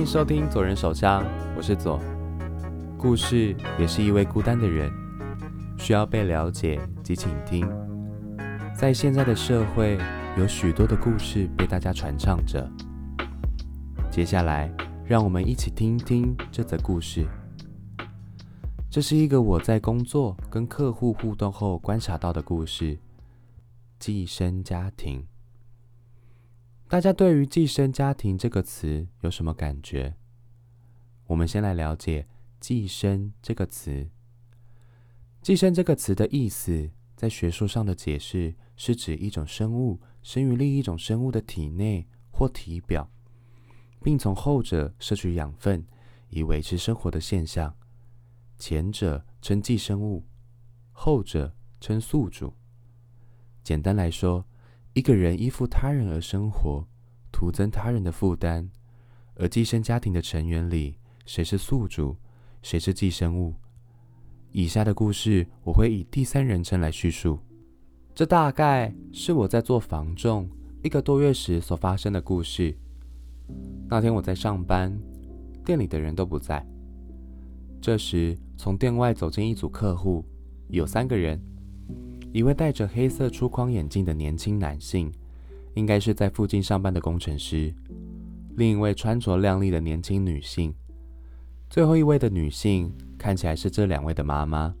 欢迎收听左人手枪，我是左。故事也是一位孤单的人，需要被了解及倾听。在现在的社会，有许多的故事被大家传唱着。接下来，让我们一起听听这则故事。这是一个我在工作跟客户互动后观察到的故事——寄生家庭。大家对于“寄生家庭”这个词有什么感觉？我们先来了解“寄生”这个词。“寄生”这个词的意思，在学术上的解释是指一种生物生于另一种生物的体内或体表，并从后者摄取养分以维持生活的现象。前者称寄生物，后者称宿主。简单来说，一个人依附他人而生活，徒增他人的负担。而寄生家庭的成员里，谁是宿主，谁是寄生物？以下的故事我会以第三人称来叙述。这大概是我在做房仲一个多月时所发生的故事。那天我在上班，店里的人都不在。这时，从店外走进一组客户，有三个人。一位戴着黑色粗框眼镜的年轻男性，应该是在附近上班的工程师；另一位穿着靓丽的年轻女性；最后一位的女性看起来是这两位的妈妈。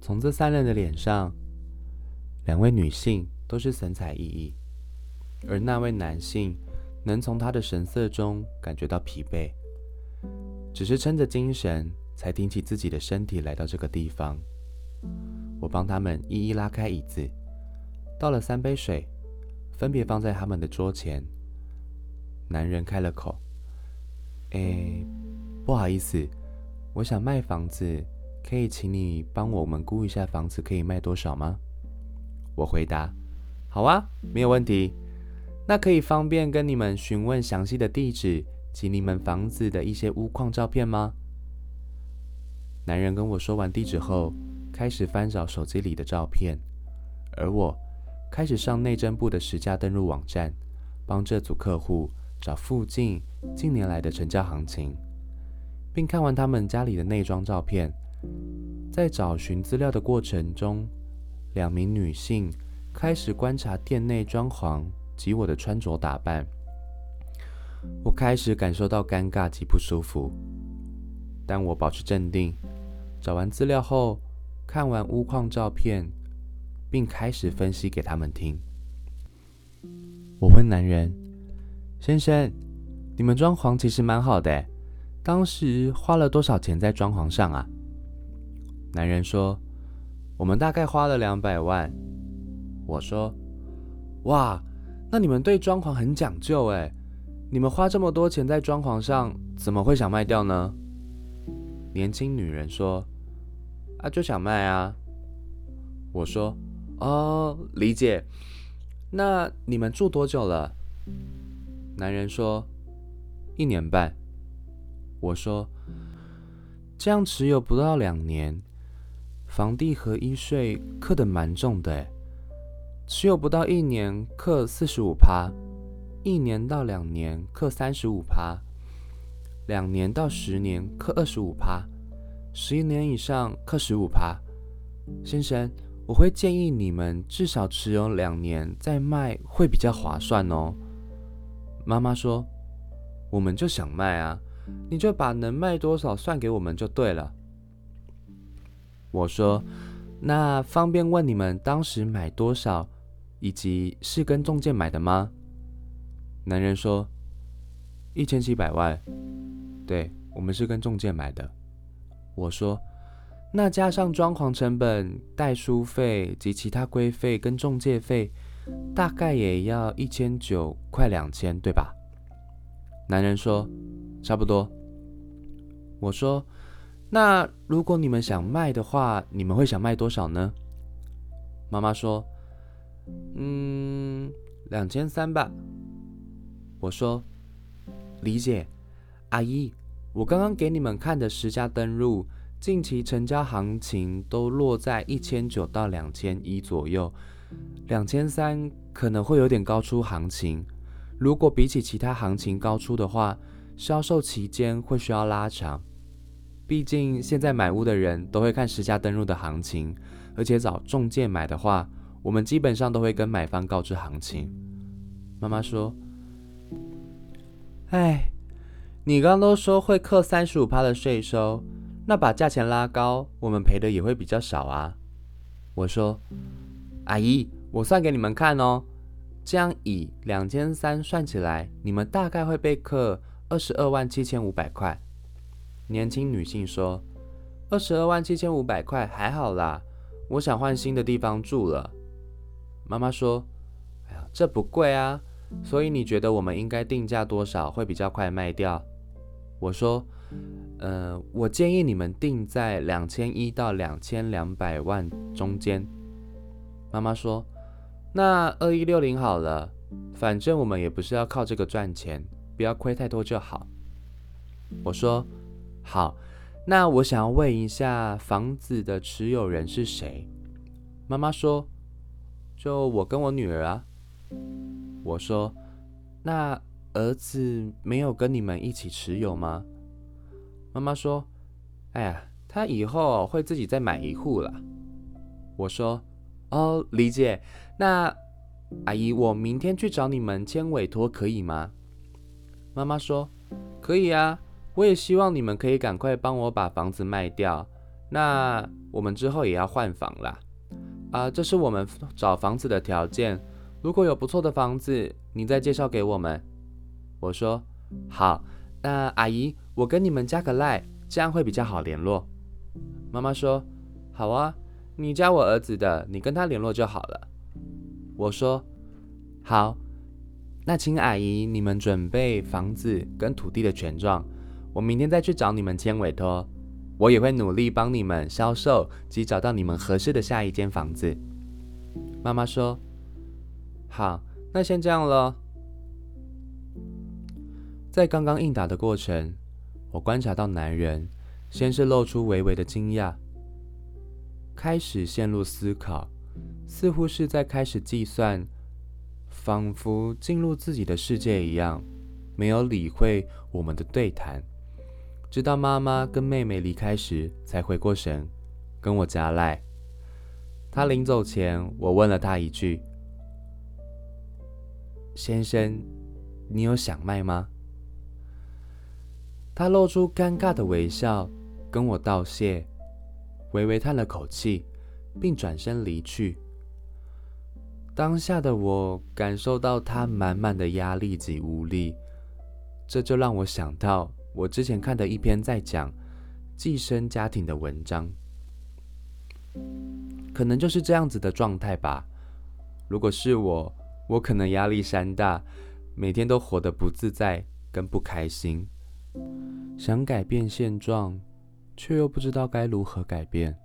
从这三人的脸上，两位女性都是神采奕奕，而那位男性能从他的神色中感觉到疲惫，只是撑着精神才挺起自己的身体来到这个地方。我帮他们一一拉开椅子，倒了三杯水，分别放在他们的桌前。男人开了口：“哎，不好意思，我想卖房子，可以请你帮我们估一下房子可以卖多少吗？”我回答：“好啊，没有问题。那可以方便跟你们询问详细的地址及你们房子的一些屋况照片吗？”男人跟我说完地址后。开始翻找手机里的照片，而我开始上内政部的实价登录网站，帮这组客户找附近近年来的成交行情，并看完他们家里的内装照片。在找寻资料的过程中，两名女性开始观察店内装潢及我的穿着打扮。我开始感受到尴尬及不舒服，但我保持镇定。找完资料后。看完屋况照片，并开始分析给他们听。我问男人：“先生，你们装潢其实蛮好的，当时花了多少钱在装潢上啊？”男人说：“我们大概花了两百万。”我说：“哇，那你们对装潢很讲究哎！你们花这么多钱在装潢上，怎么会想卖掉呢？”年轻女人说。他就想卖啊！我说：“哦，理解。那你们住多久了？”男人说：“一年半。”我说：“这样持有不到两年，房地合一税课的蛮重的。持有不到一年课四十五趴，一年到两年课三十五趴，两年到十年课二十五趴。”十一年以上，克十五趴。先生，我会建议你们至少持有两年再卖，会比较划算哦。妈妈说：“我们就想卖啊，你就把能卖多少算给我们就对了。”我说：“那方便问你们当时买多少，以及是跟中介买的吗？”男人说：“一千七百万，对我们是跟中介买的。”我说：“那加上装潢成本、代书费及其他规费跟中介费，大概也要一千九，快两千，对吧？”男人说：“差不多。”我说：“那如果你们想卖的话，你们会想卖多少呢？”妈妈说：“嗯，两千三吧。”我说：“理解，阿姨。”我刚刚给你们看的十家登录，近期成交行情都落在一千九到两千一左右，两千三可能会有点高出行情。如果比起其他行情高出的话，销售期间会需要拉长。毕竟现在买屋的人都会看十价登录的行情，而且找中介买的话，我们基本上都会跟买方告知行情。妈妈说：“哎，你刚都说会扣三十五趴的税收，那把价钱拉高，我们赔的也会比较少啊。”我说：“阿姨，我算给你们看哦，这样以两千三算起来，你们大概会被扣二十二万七千五百块。”年轻女性说：“二十二万七千五百块还好啦，我想换新的地方住了。”妈妈说：“哎呀，这不贵啊，所以你觉得我们应该定价多少会比较快卖掉？”我说：“呃，我建议你们定在两千一到两千两百万中间。”妈妈说：“那二一六零好了，反正我们也不是要靠这个赚钱，不要亏太多就好。”我说。好，那我想要问一下，房子的持有人是谁？妈妈说：“就我跟我女儿啊。”我说：“那儿子没有跟你们一起持有吗？”妈妈说：“哎呀，他以后会自己再买一户了。”我说：“哦，理解。那阿姨，我明天去找你们签委托可以吗？”妈妈说：“可以啊。”我也希望你们可以赶快帮我把房子卖掉。那我们之后也要换房啦。啊，这是我们找房子的条件。如果有不错的房子，你再介绍给我们。我说好。那阿姨，我跟你们加个赖，这样会比较好联络。妈妈说好啊，你加我儿子的，你跟他联络就好了。我说好。那请阿姨你们准备房子跟土地的权状。我明天再去找你们签委托，我也会努力帮你们销售及找到你们合适的下一间房子。妈妈说：“好，那先这样了。”在刚刚应答的过程，我观察到男人先是露出微微的惊讶，开始陷入思考，似乎是在开始计算，仿佛进入自己的世界一样，没有理会我们的对谈。直到妈妈跟妹妹离开时，才回过神，跟我加赖。他临走前，我问了他一句：“先生，你有想卖吗？”他露出尴尬的微笑，跟我道谢，微微叹了口气，并转身离去。当下的我感受到他满满的压力及无力，这就让我想到。我之前看的一篇在讲寄生家庭的文章，可能就是这样子的状态吧。如果是我，我可能压力山大，每天都活得不自在跟不开心，想改变现状，却又不知道该如何改变。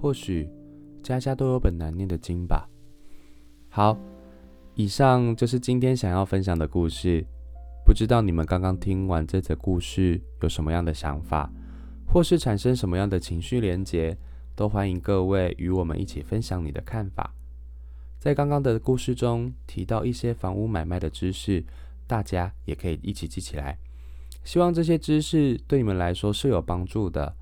或许家家都有本难念的经吧。好，以上就是今天想要分享的故事。不知道你们刚刚听完这则故事有什么样的想法，或是产生什么样的情绪连结，都欢迎各位与我们一起分享你的看法。在刚刚的故事中提到一些房屋买卖的知识，大家也可以一起记起来。希望这些知识对你们来说是有帮助的。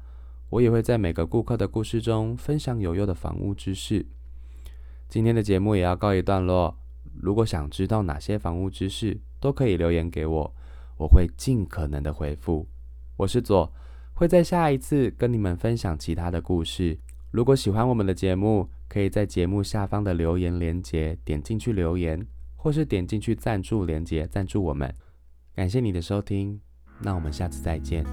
我也会在每个顾客的故事中分享有用的房屋知识。今天的节目也要告一段落。如果想知道哪些房屋知识，都可以留言给我，我会尽可能的回复。我是左，会在下一次跟你们分享其他的故事。如果喜欢我们的节目，可以在节目下方的留言连接点进去留言，或是点进去赞助连接赞助我们。感谢你的收听，那我们下次再见。